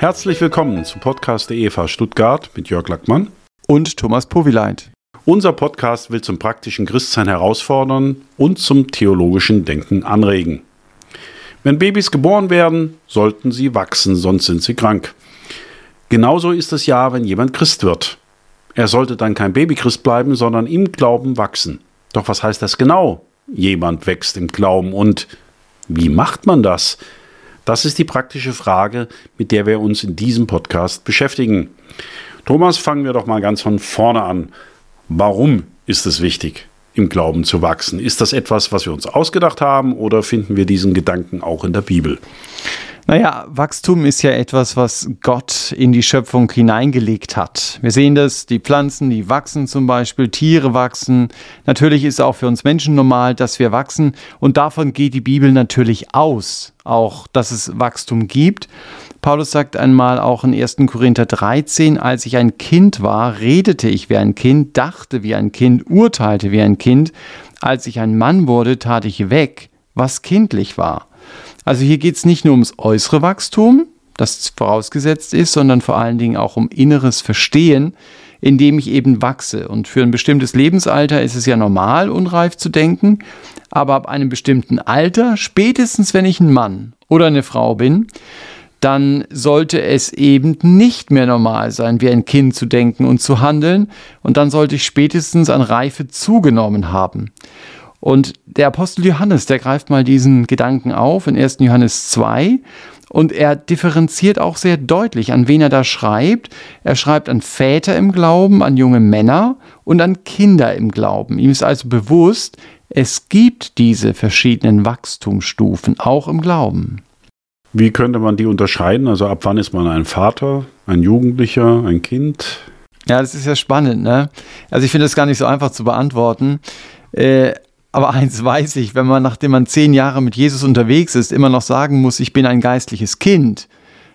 Herzlich willkommen zum Podcast der EFA Stuttgart mit Jörg Lackmann und Thomas Powileit. Unser Podcast will zum praktischen Christsein herausfordern und zum theologischen Denken anregen. Wenn Babys geboren werden, sollten sie wachsen, sonst sind sie krank. Genauso ist es ja, wenn jemand Christ wird. Er sollte dann kein Babychrist bleiben, sondern im Glauben wachsen. Doch was heißt das genau? Jemand wächst im Glauben und wie macht man das? Das ist die praktische Frage, mit der wir uns in diesem Podcast beschäftigen. Thomas, fangen wir doch mal ganz von vorne an. Warum ist es wichtig, im Glauben zu wachsen? Ist das etwas, was wir uns ausgedacht haben oder finden wir diesen Gedanken auch in der Bibel? Naja, Wachstum ist ja etwas, was Gott in die Schöpfung hineingelegt hat. Wir sehen das, die Pflanzen, die wachsen zum Beispiel, Tiere wachsen. Natürlich ist es auch für uns Menschen normal, dass wir wachsen. Und davon geht die Bibel natürlich aus, auch dass es Wachstum gibt. Paulus sagt einmal auch in 1. Korinther 13, als ich ein Kind war, redete ich wie ein Kind, dachte wie ein Kind, urteilte wie ein Kind. Als ich ein Mann wurde, tat ich weg, was kindlich war. Also hier geht es nicht nur ums äußere Wachstum, das vorausgesetzt ist, sondern vor allen Dingen auch um inneres Verstehen, indem ich eben wachse. Und für ein bestimmtes Lebensalter ist es ja normal, unreif zu denken, aber ab einem bestimmten Alter, spätestens wenn ich ein Mann oder eine Frau bin, dann sollte es eben nicht mehr normal sein, wie ein Kind zu denken und zu handeln, und dann sollte ich spätestens an Reife zugenommen haben. Und der Apostel Johannes, der greift mal diesen Gedanken auf in 1. Johannes 2 und er differenziert auch sehr deutlich, an wen er da schreibt. Er schreibt an Väter im Glauben, an junge Männer und an Kinder im Glauben. Ihm ist also bewusst, es gibt diese verschiedenen Wachstumsstufen auch im Glauben. Wie könnte man die unterscheiden? Also ab wann ist man ein Vater, ein Jugendlicher, ein Kind? Ja, das ist ja spannend. Ne? Also ich finde das gar nicht so einfach zu beantworten. Äh, aber eins weiß ich, wenn man, nachdem man zehn Jahre mit Jesus unterwegs ist, immer noch sagen muss, ich bin ein geistliches Kind,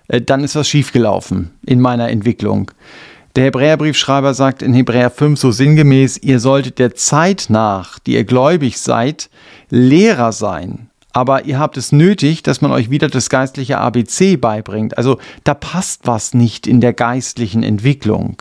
äh, dann ist was schiefgelaufen in meiner Entwicklung. Der Hebräerbriefschreiber sagt in Hebräer 5 so sinngemäß, ihr solltet der Zeit nach, die ihr gläubig seid, Lehrer sein. Aber ihr habt es nötig, dass man euch wieder das geistliche ABC beibringt. Also da passt was nicht in der geistlichen Entwicklung.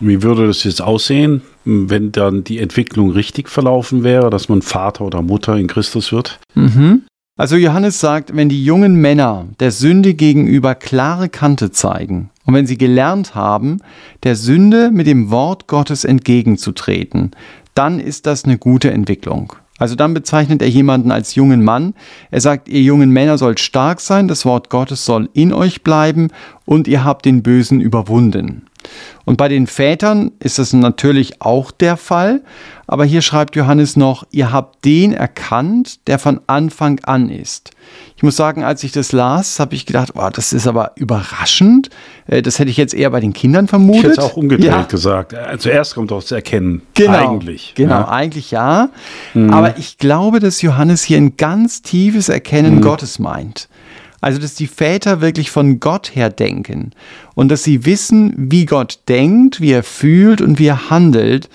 Wie würde das jetzt aussehen, wenn dann die Entwicklung richtig verlaufen wäre, dass man Vater oder Mutter in Christus wird? Mhm. Also Johannes sagt, wenn die jungen Männer der Sünde gegenüber klare Kante zeigen und wenn sie gelernt haben, der Sünde mit dem Wort Gottes entgegenzutreten, dann ist das eine gute Entwicklung. Also dann bezeichnet er jemanden als jungen Mann. Er sagt, ihr jungen Männer sollt stark sein, das Wort Gottes soll in euch bleiben und ihr habt den Bösen überwunden. Und bei den Vätern ist das natürlich auch der Fall. Aber hier schreibt Johannes noch, ihr habt den erkannt, der von Anfang an ist. Ich muss sagen, als ich das las, habe ich gedacht, oh, das ist aber überraschend. Äh, das hätte ich jetzt eher bei den Kindern vermutet. Ich hätte es auch umgedreht ja. gesagt. Äh, zuerst kommt doch das Erkennen. Genau, eigentlich. Genau, ja. eigentlich ja. Mhm. Aber ich glaube, dass Johannes hier ein ganz tiefes Erkennen mhm. Gottes meint. Also, dass die Väter wirklich von Gott her denken und dass sie wissen, wie Gott denkt, wie er fühlt und wie er handelt.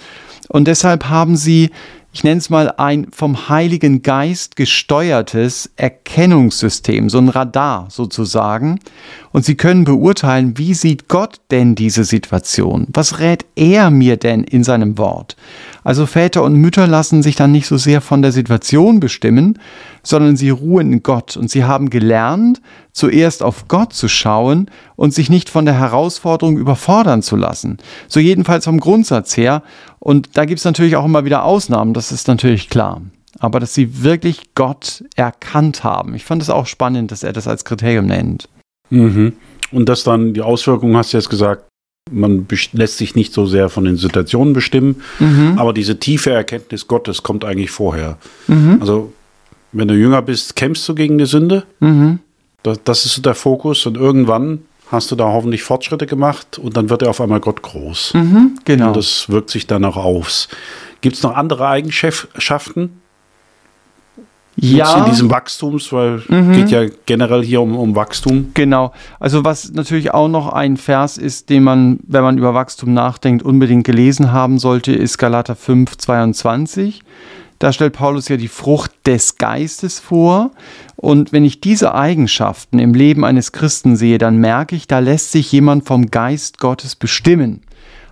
Und deshalb haben sie ich nenne es mal ein vom Heiligen Geist gesteuertes Erkennungssystem, so ein Radar sozusagen. Und Sie können beurteilen, wie sieht Gott denn diese Situation? Was rät er mir denn in seinem Wort? Also Väter und Mütter lassen sich dann nicht so sehr von der Situation bestimmen, sondern sie ruhen in Gott und sie haben gelernt, zuerst auf Gott zu schauen und sich nicht von der Herausforderung überfordern zu lassen. So jedenfalls vom Grundsatz her. Und da gibt es natürlich auch immer wieder Ausnahmen, das ist natürlich klar. Aber dass sie wirklich Gott erkannt haben. Ich fand es auch spannend, dass er das als Kriterium nennt. Mhm. Und dass dann die Auswirkungen, hast du jetzt gesagt, man lässt sich nicht so sehr von den Situationen bestimmen, mhm. aber diese tiefe Erkenntnis Gottes kommt eigentlich vorher. Mhm. Also, wenn du jünger bist, kämpfst du gegen die Sünde. Mhm. Das, das, ist so der Fokus und irgendwann hast du da hoffentlich Fortschritte gemacht und dann wird er auf einmal Gott groß. Mhm, genau. Und das wirkt sich dann auch aus. Gibt es noch andere Eigenschaften? Ja. In diesem Wachstums, weil mhm. geht ja generell hier um, um Wachstum. Genau. Also was natürlich auch noch ein Vers ist, den man, wenn man über Wachstum nachdenkt, unbedingt gelesen haben sollte, ist Galater 5, 22. Da stellt Paulus ja die Frucht des Geistes vor. Und wenn ich diese Eigenschaften im Leben eines Christen sehe, dann merke ich, da lässt sich jemand vom Geist Gottes bestimmen.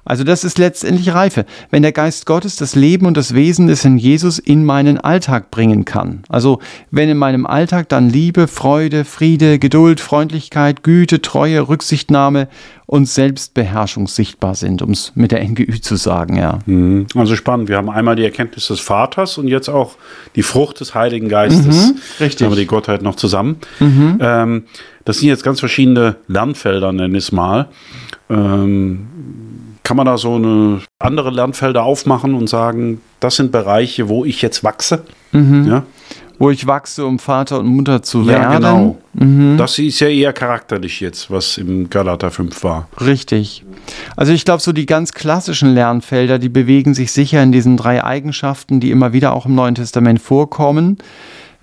Also das ist letztendlich Reife, wenn der Geist Gottes das Leben und das Wesen des Herrn Jesus in meinen Alltag bringen kann. Also wenn in meinem Alltag dann Liebe, Freude, Friede, Geduld, Freundlichkeit, Güte, Treue, Rücksichtnahme und Selbstbeherrschung sichtbar sind, um es mit der NGÜ zu sagen, ja. Mhm. Also spannend. Wir haben einmal die Erkenntnis des Vaters und jetzt auch die Frucht des Heiligen Geistes. Mhm, richtig. Aber die Gottheit noch zusammen. Mhm. Ähm, das sind jetzt ganz verschiedene Lernfelder, nenne ich es mal. Ähm, kann man da so eine andere Lernfelder aufmachen und sagen, das sind Bereiche, wo ich jetzt wachse? Mhm. Ja? Wo ich wachse, um Vater und Mutter zu ja, werden. Genau. Mhm. Das ist ja eher charakterlich jetzt, was im Galater 5 war. Richtig. Also ich glaube, so die ganz klassischen Lernfelder, die bewegen sich sicher in diesen drei Eigenschaften, die immer wieder auch im Neuen Testament vorkommen.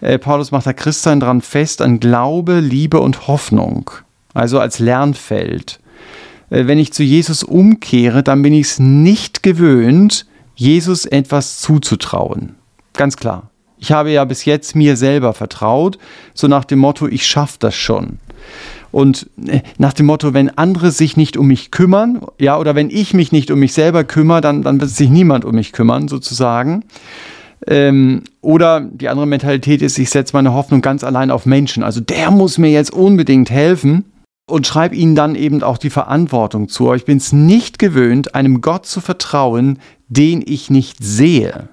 Äh, Paulus macht da Christsein dran fest an Glaube, Liebe und Hoffnung. Also als Lernfeld. Äh, wenn ich zu Jesus umkehre, dann bin ich es nicht gewöhnt, Jesus etwas zuzutrauen. Ganz klar. Ich habe ja bis jetzt mir selber vertraut, so nach dem Motto, ich schaffe das schon. Und äh, nach dem Motto, wenn andere sich nicht um mich kümmern, ja, oder wenn ich mich nicht um mich selber kümmere, dann, dann wird sich niemand um mich kümmern, sozusagen. Ähm, oder die andere Mentalität ist, ich setze meine Hoffnung ganz allein auf Menschen. Also der muss mir jetzt unbedingt helfen und schreibe ihnen dann eben auch die Verantwortung zu. Ich bin es nicht gewöhnt, einem Gott zu vertrauen, den ich nicht sehe.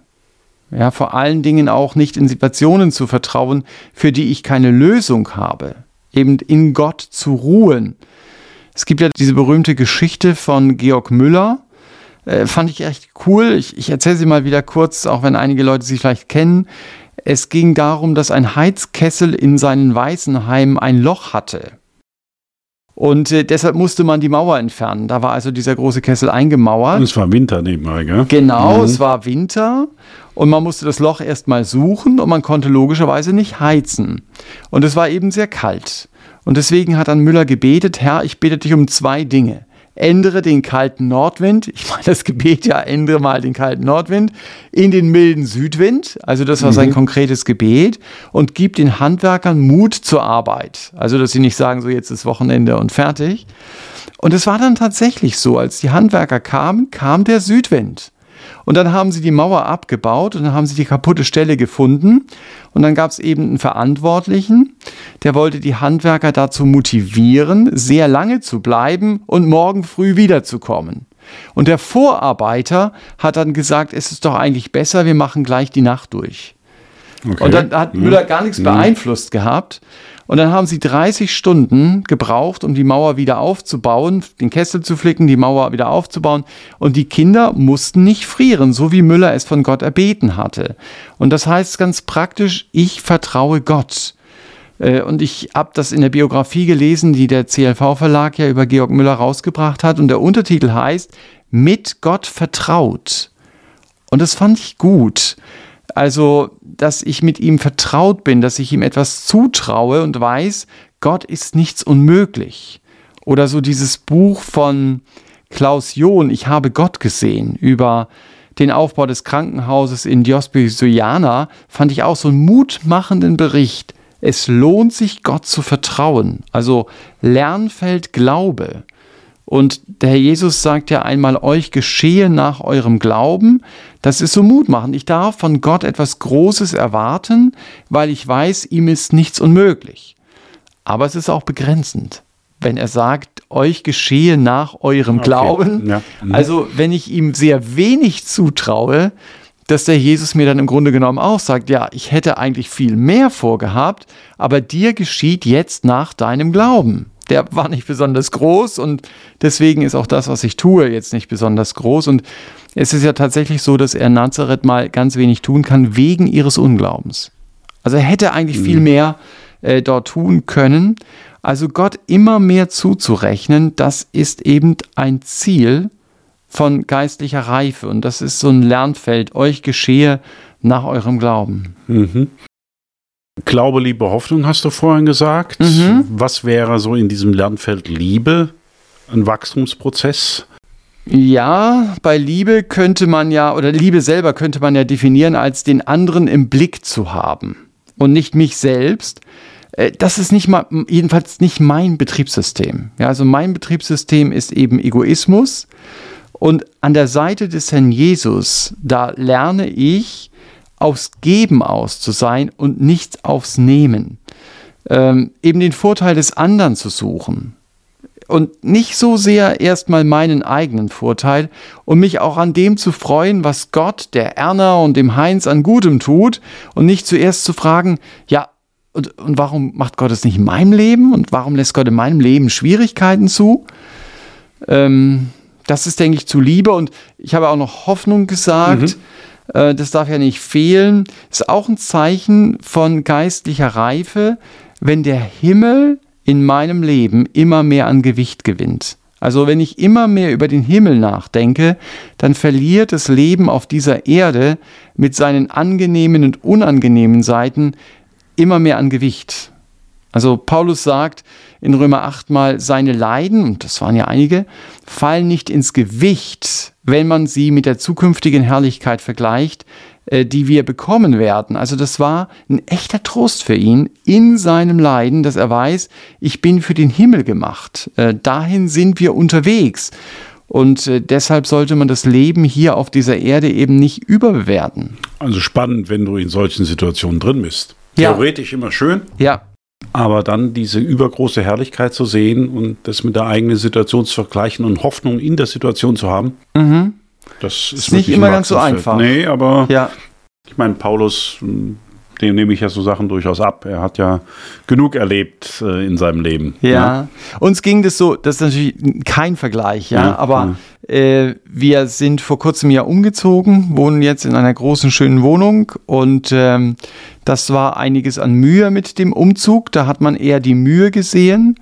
Ja, vor allen Dingen auch nicht in Situationen zu vertrauen, für die ich keine Lösung habe. Eben in Gott zu ruhen. Es gibt ja diese berühmte Geschichte von Georg Müller. Äh, fand ich echt cool. Ich, ich erzähle sie mal wieder kurz, auch wenn einige Leute sie vielleicht kennen. Es ging darum, dass ein Heizkessel in seinen Waisenheim ein Loch hatte. Und äh, deshalb musste man die Mauer entfernen. Da war also dieser große Kessel eingemauert. Es war Winter nebenbei, gell? Genau, mhm. es war Winter. Und man musste das Loch erstmal suchen und man konnte logischerweise nicht heizen. Und es war eben sehr kalt. Und deswegen hat dann Müller gebetet, Herr, ich bete dich um zwei Dinge ändere den kalten Nordwind, ich meine das Gebet ja, ändere mal den kalten Nordwind, in den milden Südwind, also das war sein mhm. konkretes Gebet, und gib den Handwerkern Mut zur Arbeit. Also, dass sie nicht sagen, so jetzt ist Wochenende und fertig. Und es war dann tatsächlich so, als die Handwerker kamen, kam der Südwind. Und dann haben sie die Mauer abgebaut und dann haben sie die kaputte Stelle gefunden. Und dann gab es eben einen Verantwortlichen, der wollte die Handwerker dazu motivieren, sehr lange zu bleiben und morgen früh wiederzukommen. Und der Vorarbeiter hat dann gesagt, es ist doch eigentlich besser, wir machen gleich die Nacht durch. Okay. Und dann hat Müller gar nichts mhm. beeinflusst gehabt. Und dann haben sie 30 Stunden gebraucht, um die Mauer wieder aufzubauen, den Kessel zu flicken, die Mauer wieder aufzubauen. Und die Kinder mussten nicht frieren, so wie Müller es von Gott erbeten hatte. Und das heißt ganz praktisch, ich vertraue Gott. Äh, und ich habe das in der Biografie gelesen, die der CLV-Verlag ja über Georg Müller rausgebracht hat. Und der Untertitel heißt Mit Gott vertraut. Und das fand ich gut. Also, dass ich mit ihm vertraut bin, dass ich ihm etwas zutraue und weiß, Gott ist nichts unmöglich. Oder so dieses Buch von Klaus John, Ich habe Gott gesehen, über den Aufbau des Krankenhauses in Diospisiana, fand ich auch so einen mutmachenden Bericht. Es lohnt sich, Gott zu vertrauen. Also Lernfeld Glaube. Und der Herr Jesus sagt ja einmal, euch geschehe nach eurem Glauben. Das ist so mutmachend. Ich darf von Gott etwas Großes erwarten, weil ich weiß, ihm ist nichts unmöglich. Aber es ist auch begrenzend, wenn er sagt, euch geschehe nach eurem okay. Glauben. Ja. Mhm. Also wenn ich ihm sehr wenig zutraue, dass der Jesus mir dann im Grunde genommen auch sagt, ja, ich hätte eigentlich viel mehr vorgehabt, aber dir geschieht jetzt nach deinem Glauben der war nicht besonders groß und deswegen ist auch das, was ich tue, jetzt nicht besonders groß. Und es ist ja tatsächlich so, dass er Nazareth mal ganz wenig tun kann wegen ihres Unglaubens. Also er hätte eigentlich mhm. viel mehr äh, dort tun können. Also Gott immer mehr zuzurechnen, das ist eben ein Ziel von geistlicher Reife und das ist so ein Lernfeld. Euch geschehe nach eurem Glauben. Mhm. Glaube, Liebe, Hoffnung hast du vorhin gesagt. Mhm. Was wäre so in diesem Lernfeld Liebe ein Wachstumsprozess? Ja, bei Liebe könnte man ja, oder Liebe selber könnte man ja definieren, als den anderen im Blick zu haben und nicht mich selbst. Äh, das ist nicht mal, jedenfalls nicht mein Betriebssystem. Ja, also mein Betriebssystem ist eben Egoismus. Und an der Seite des Herrn Jesus, da lerne ich, aufs Geben aus zu sein und nicht aufs Nehmen. Ähm, eben den Vorteil des anderen zu suchen und nicht so sehr erstmal meinen eigenen Vorteil und mich auch an dem zu freuen, was Gott, der Erna und dem Heinz an Gutem tut und nicht zuerst zu fragen, ja, und, und warum macht Gott es nicht in meinem Leben und warum lässt Gott in meinem Leben Schwierigkeiten zu? Ähm, das ist, denke ich, zu Liebe und ich habe auch noch Hoffnung gesagt. Mhm. Äh, das darf ja nicht fehlen. Ist auch ein Zeichen von geistlicher Reife, wenn der Himmel in meinem Leben immer mehr an Gewicht gewinnt. Also wenn ich immer mehr über den Himmel nachdenke, dann verliert das Leben auf dieser Erde mit seinen angenehmen und unangenehmen Seiten immer mehr an Gewicht. Also Paulus sagt in Römer 8 mal, seine Leiden, und das waren ja einige, fallen nicht ins Gewicht, wenn man sie mit der zukünftigen Herrlichkeit vergleicht, äh, die wir bekommen werden. Also das war ein echter Trost für ihn in seinem Leiden, dass er weiß, ich bin für den Himmel gemacht. Äh, dahin sind wir unterwegs. Und äh, deshalb sollte man das Leben hier auf dieser Erde eben nicht überbewerten. Also spannend, wenn du in solchen Situationen drin bist. Theoretisch ja. immer schön. Ja. Aber dann diese übergroße Herrlichkeit zu sehen und das mit der eigenen Situation zu vergleichen und Hoffnung in der Situation zu haben. Mhm. Das ist, ist nicht immer ganz so einfach. Nee, aber ja. ich meine, Paulus, dem nehme ich ja so Sachen durchaus ab. Er hat ja genug erlebt äh, in seinem Leben. Ja. ja. uns ging das so, das ist natürlich kein Vergleich, ja, ja aber ja. Äh, wir sind vor kurzem ja umgezogen, wohnen jetzt in einer großen, schönen Wohnung und ähm, das war einiges an Mühe mit dem Umzug. Da hat man eher die Mühe gesehen.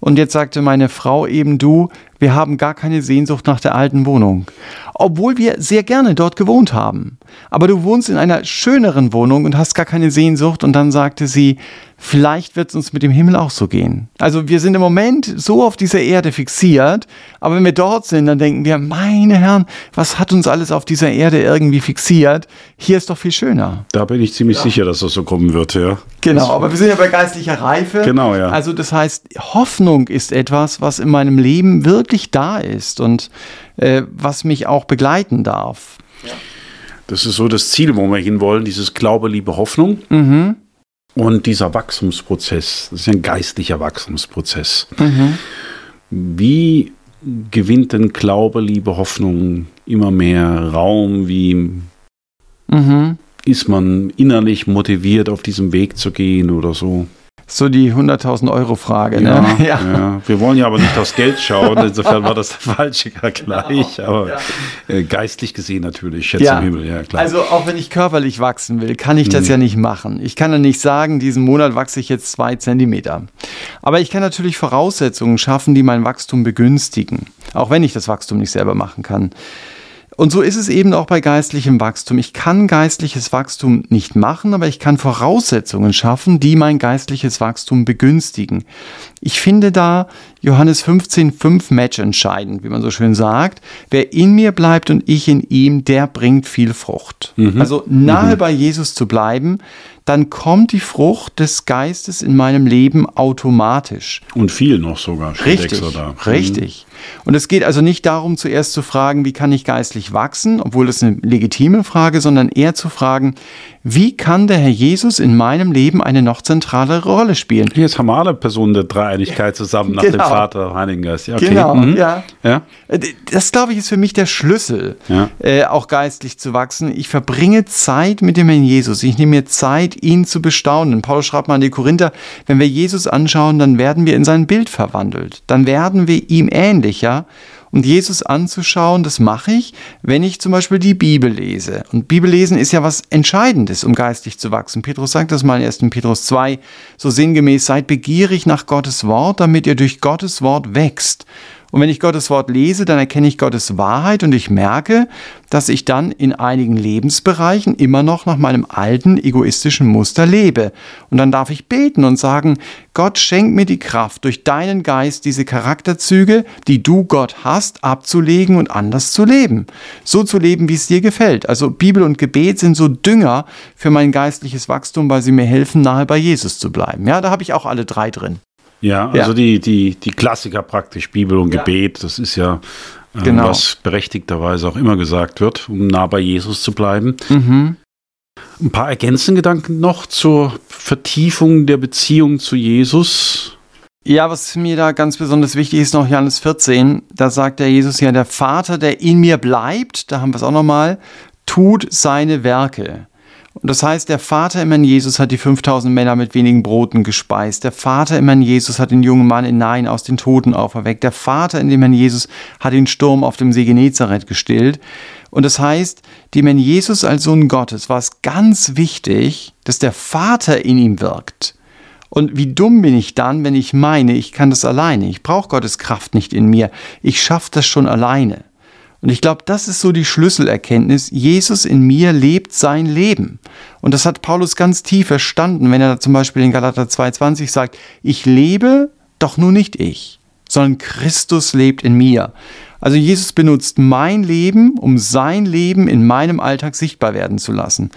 Und jetzt sagte meine Frau eben, du, wir haben gar keine Sehnsucht nach der alten Wohnung. Obwohl wir sehr gerne dort gewohnt haben. Aber du wohnst in einer schöneren Wohnung und hast gar keine Sehnsucht. Und dann sagte sie, vielleicht wird es uns mit dem Himmel auch so gehen. Also wir sind im Moment so auf dieser Erde fixiert. Aber wenn wir dort sind, dann denken wir, meine Herren, was hat uns alles auf dieser Erde irgendwie fixiert? Hier ist doch viel schöner. Da bin ich ziemlich ja. sicher, dass das so kommen wird, ja. Genau, aber wir sind ja bei geistlicher Reife. Genau, ja. Also das heißt, Hoffnung ist etwas, was in meinem Leben wirklich wirklich da ist und äh, was mich auch begleiten darf. Ja. Das ist so das Ziel, wo wir hinwollen, dieses Glaube, Liebe, Hoffnung. Mhm. Und dieser Wachstumsprozess, das ist ein geistlicher Wachstumsprozess. Mhm. Wie gewinnt denn Glaube, Liebe, Hoffnung immer mehr Raum? Wie mhm. ist man innerlich motiviert, auf diesem Weg zu gehen oder so? So die 100.000 Euro Frage. Ne? Ja, ja. Wir wollen ja aber nicht aufs Geld schauen, insofern war das der falsche Vergleich, genau. aber ja. Äh, geistlich gesehen natürlich, Schätze ja. im Himmel, ja klar. Also auch wenn ich körperlich wachsen will, kann ich das hm. ja nicht machen. Ich kann ja nicht sagen, diesen Monat wachse ich jetzt zwei Zentimeter. Aber ich kann natürlich Voraussetzungen schaffen, die mein Wachstum begünstigen, auch wenn ich das Wachstum nicht selber machen kann. Und so ist es eben auch bei geistlichem Wachstum. Ich kann geistliches Wachstum nicht machen, aber ich kann Voraussetzungen schaffen, die mein geistliches Wachstum begünstigen. Ich finde da Johannes 15, 5 Match entscheidend, wie man so schön sagt. Wer in mir bleibt und ich in ihm, der bringt viel Frucht. Mhm. Also nahe mhm. bei Jesus zu bleiben, dann kommt die Frucht des Geistes in meinem Leben automatisch. Und viel noch sogar. Richtig, da. richtig. Und es geht also nicht darum, zuerst zu fragen, wie kann ich geistlich wachsen, obwohl das eine legitime Frage, sondern eher zu fragen, wie kann der Herr Jesus in meinem Leben eine noch zentrale Rolle spielen? Jetzt haben wir alle Personen der Dreieinigkeit zusammen nach genau. dem Vater, Heiligen Geist. Ja, okay. Genau, mhm. ja. ja. Äh, das, glaube ich, ist für mich der Schlüssel, ja. äh, auch geistlich zu wachsen. Ich verbringe Zeit mit dem Herrn Jesus. Ich nehme mir Zeit, ihn zu bestaunen. Paulus schreibt mal an die Korinther, wenn wir Jesus anschauen, dann werden wir in sein Bild verwandelt. Dann werden wir ihm ähnlicher und Jesus anzuschauen, das mache ich, wenn ich zum Beispiel die Bibel lese. Und Bibellesen ist ja was Entscheidendes, um geistig zu wachsen. Petrus sagt das mal in 1. Petrus 2, so sinngemäß, seid begierig nach Gottes Wort, damit ihr durch Gottes Wort wächst. Und wenn ich Gottes Wort lese, dann erkenne ich Gottes Wahrheit und ich merke, dass ich dann in einigen Lebensbereichen immer noch nach meinem alten egoistischen Muster lebe. Und dann darf ich beten und sagen, Gott schenk mir die Kraft, durch deinen Geist diese Charakterzüge, die du Gott hast, abzulegen und anders zu leben. So zu leben, wie es dir gefällt. Also Bibel und Gebet sind so Dünger für mein geistliches Wachstum, weil sie mir helfen, nahe bei Jesus zu bleiben. Ja, da habe ich auch alle drei drin. Ja, also ja. Die, die, die Klassiker praktisch, Bibel und ja. Gebet, das ist ja äh, genau. was berechtigterweise auch immer gesagt wird, um nah bei Jesus zu bleiben. Mhm. Ein paar ergänzende Gedanken noch zur Vertiefung der Beziehung zu Jesus. Ja, was mir da ganz besonders wichtig ist, noch Johannes 14, da sagt der Jesus ja, der Vater, der in mir bleibt, da haben wir es auch nochmal, tut seine Werke. Und das heißt, der Vater im Herrn Jesus hat die 5000 Männer mit wenigen Broten gespeist. Der Vater im Herrn Jesus hat den jungen Mann in Nein aus den Toten auferweckt. Der Vater in dem Herrn Jesus hat den Sturm auf dem See Genezareth gestillt. Und das heißt, dem Herrn Jesus als Sohn Gottes war es ganz wichtig, dass der Vater in ihm wirkt. Und wie dumm bin ich dann, wenn ich meine, ich kann das alleine. Ich brauche Gottes Kraft nicht in mir. Ich schaffe das schon alleine. Und ich glaube, das ist so die Schlüsselerkenntnis. Jesus in mir lebt sein Leben. Und das hat Paulus ganz tief verstanden, wenn er zum Beispiel in Galater 2,20 sagt, ich lebe, doch nur nicht ich, sondern Christus lebt in mir. Also Jesus benutzt mein Leben, um sein Leben in meinem Alltag sichtbar werden zu lassen.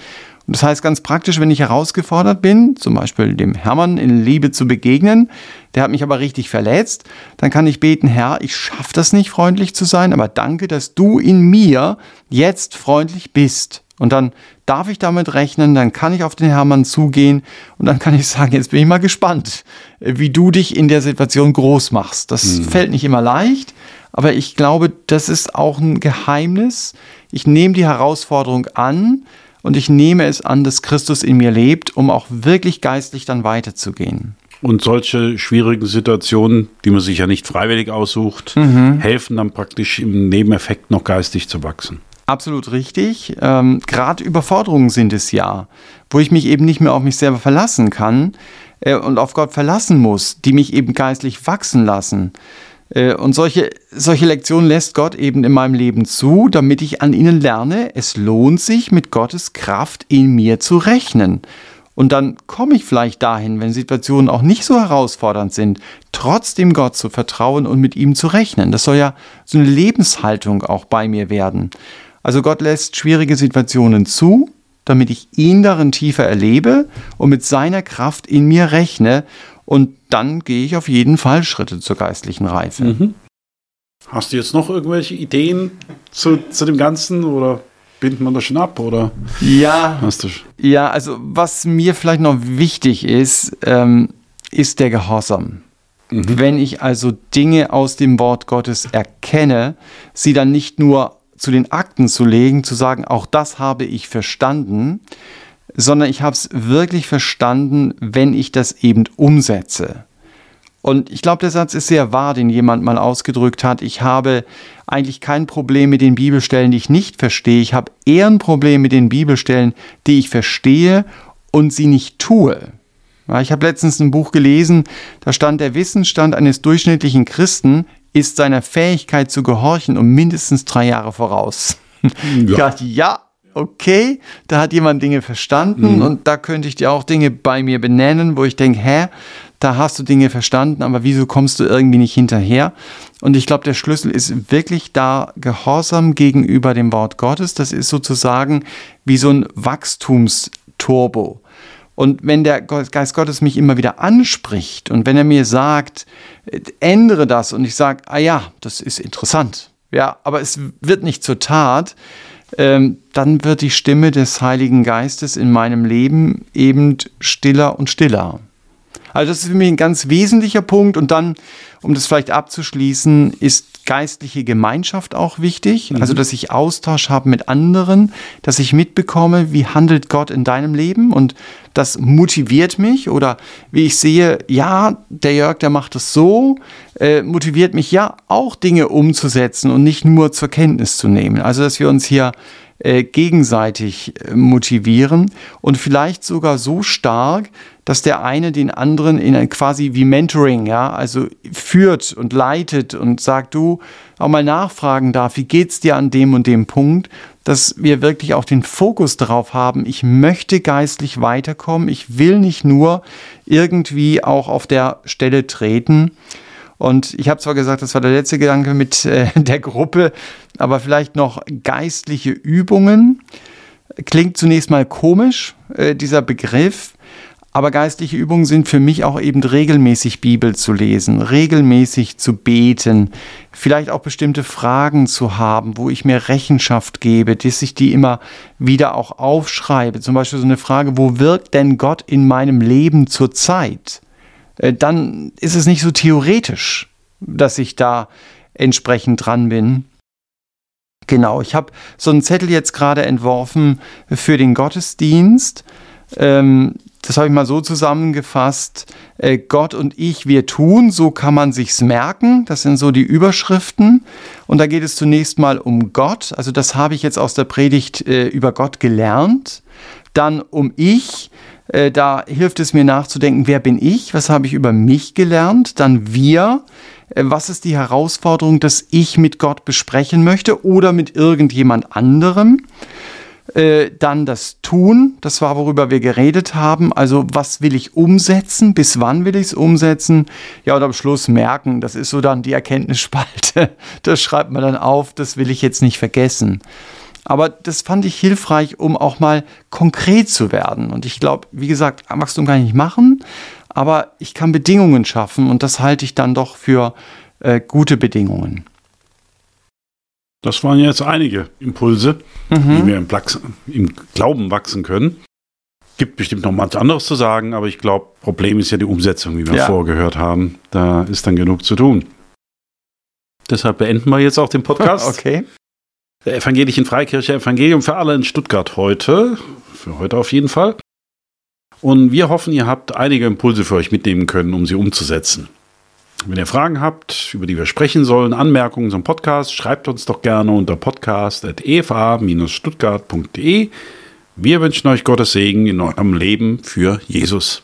Das heißt ganz praktisch, wenn ich herausgefordert bin, zum Beispiel dem Hermann in Liebe zu begegnen, der hat mich aber richtig verletzt, dann kann ich beten, Herr, ich schaffe das nicht, freundlich zu sein, aber danke, dass du in mir jetzt freundlich bist. Und dann darf ich damit rechnen, dann kann ich auf den Hermann zugehen und dann kann ich sagen, jetzt bin ich mal gespannt, wie du dich in der Situation groß machst. Das mhm. fällt nicht immer leicht, aber ich glaube, das ist auch ein Geheimnis. Ich nehme die Herausforderung an, und ich nehme es an, dass Christus in mir lebt, um auch wirklich geistlich dann weiterzugehen. Und solche schwierigen Situationen, die man sich ja nicht freiwillig aussucht, mhm. helfen dann praktisch im Nebeneffekt noch geistig zu wachsen. Absolut richtig. Ähm, Gerade Überforderungen sind es ja, wo ich mich eben nicht mehr auf mich selber verlassen kann äh, und auf Gott verlassen muss, die mich eben geistlich wachsen lassen. Äh, und solche, solche Lektionen lässt Gott eben in meinem Leben zu, damit ich an ihnen lerne, es lohnt sich, mit Gottes Kraft in mir zu rechnen. Und dann komme ich vielleicht dahin, wenn Situationen auch nicht so herausfordernd sind, trotzdem Gott zu vertrauen und mit ihm zu rechnen. Das soll ja so eine Lebenshaltung auch bei mir werden. Also Gott lässt schwierige Situationen zu, damit ich ihn darin tiefer erlebe und mit seiner Kraft in mir rechne und dann gehe ich auf jeden Fall Schritte zur geistlichen Reife. Mhm. Hast du jetzt noch irgendwelche Ideen zu, zu dem Ganzen oder bindet man das schon ab oder? Ja, hast du ja, also was mir vielleicht noch wichtig ist, ähm, ist der Gehorsam. Mhm. Wenn ich also Dinge aus dem Wort Gottes erkenne, sie dann nicht nur zu den Akten zu legen, zu sagen, auch das habe ich verstanden, sondern ich habe es wirklich verstanden, wenn ich das eben umsetze. Und ich glaube, der Satz ist sehr wahr, den jemand mal ausgedrückt hat. Ich habe eigentlich kein Problem mit den Bibelstellen, die ich nicht verstehe. Ich habe eher ein Problem mit den Bibelstellen, die ich verstehe und sie nicht tue. Ich habe letztens ein Buch gelesen, da stand, der Wissensstand eines durchschnittlichen Christen ist seiner Fähigkeit zu gehorchen um mindestens drei Jahre voraus. Ja. Ich dachte, ja, okay, da hat jemand Dinge verstanden mhm. und da könnte ich dir auch Dinge bei mir benennen, wo ich denke, hä, da hast du Dinge verstanden, aber wieso kommst du irgendwie nicht hinterher? Und ich glaube, der Schlüssel ist wirklich da Gehorsam gegenüber dem Wort Gottes. Das ist sozusagen wie so ein Wachstumsturbo. Und wenn der Geist Gottes mich immer wieder anspricht und wenn er mir sagt, ändere das und ich sage, ah ja, das ist interessant, ja, aber es wird nicht zur Tat, ähm, dann wird die Stimme des Heiligen Geistes in meinem Leben eben stiller und stiller. Also das ist für mich ein ganz wesentlicher Punkt. Und dann, um das vielleicht abzuschließen, ist geistliche Gemeinschaft auch wichtig. Mhm. Also dass ich Austausch habe mit anderen, dass ich mitbekomme, wie handelt Gott in deinem Leben. Und das motiviert mich. Oder wie ich sehe, ja, der Jörg, der macht es so, äh, motiviert mich ja auch Dinge umzusetzen und nicht nur zur Kenntnis zu nehmen. Also dass wir uns hier äh, gegenseitig äh, motivieren und vielleicht sogar so stark, dass der eine den anderen in quasi wie Mentoring, ja, also führt und leitet und sagt, du auch mal nachfragen darf, wie geht's dir an dem und dem Punkt, dass wir wirklich auch den Fokus darauf haben, ich möchte geistlich weiterkommen, ich will nicht nur irgendwie auch auf der Stelle treten. Und ich habe zwar gesagt, das war der letzte Gedanke mit äh, der Gruppe, aber vielleicht noch geistliche Übungen. Klingt zunächst mal komisch, äh, dieser Begriff. Aber geistliche Übungen sind für mich auch eben regelmäßig Bibel zu lesen, regelmäßig zu beten, vielleicht auch bestimmte Fragen zu haben, wo ich mir Rechenschaft gebe, dass ich die immer wieder auch aufschreibe. Zum Beispiel so eine Frage, wo wirkt denn Gott in meinem Leben zurzeit? Äh, dann ist es nicht so theoretisch, dass ich da entsprechend dran bin. Genau, ich habe so einen Zettel jetzt gerade entworfen für den Gottesdienst. Ähm, das habe ich mal so zusammengefasst, äh, Gott und ich, wir tun, so kann man sich's merken. Das sind so die Überschriften. Und da geht es zunächst mal um Gott. Also das habe ich jetzt aus der Predigt äh, über Gott gelernt. Dann um ich. Äh, da hilft es mir nachzudenken, wer bin ich? Was habe ich über mich gelernt? Dann wir. Äh, was ist die Herausforderung, dass ich mit Gott besprechen möchte oder mit irgendjemand anderem? Äh, dann das Tun, das war, worüber wir geredet haben. Also, was will ich umsetzen? Bis wann will ich es umsetzen? Ja, und am Schluss merken, das ist so dann die Erkenntnisspalte. Das schreibt man dann auf, das will ich jetzt nicht vergessen. Aber das fand ich hilfreich, um auch mal konkret zu werden. Und ich glaube, wie gesagt, Wachstum kann ich nicht machen, aber ich kann Bedingungen schaffen und das halte ich dann doch für äh, gute Bedingungen. Das waren jetzt einige Impulse, mhm. wie wir im, im, Glauben wachsen können. Gibt bestimmt noch was anderes zu sagen, aber ich glaube, Problem ist ja die Umsetzung, wie wir ja. vorgehört haben. Da ist dann genug zu tun. Deshalb beenden wir jetzt auch den Podcast. okay. Der Evangelischen Freikirche Evangelium für alle in Stuttgart heute. Für heute auf jeden Fall. Und wir hoffen, ihr habt einige Impulse für euch mitnehmen können, um sie umzusetzen. Wenn ihr Fragen habt, über die wir sprechen sollen, Anmerkungen zum Podcast, schreibt uns doch gerne unter podcast.efa-stuttgart.de. Wir wünschen euch Gottes Segen in eurem Leben für Jesus.